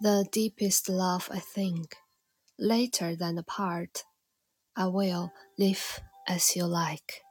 The deepest love I think, Later than apart, I will live as you like.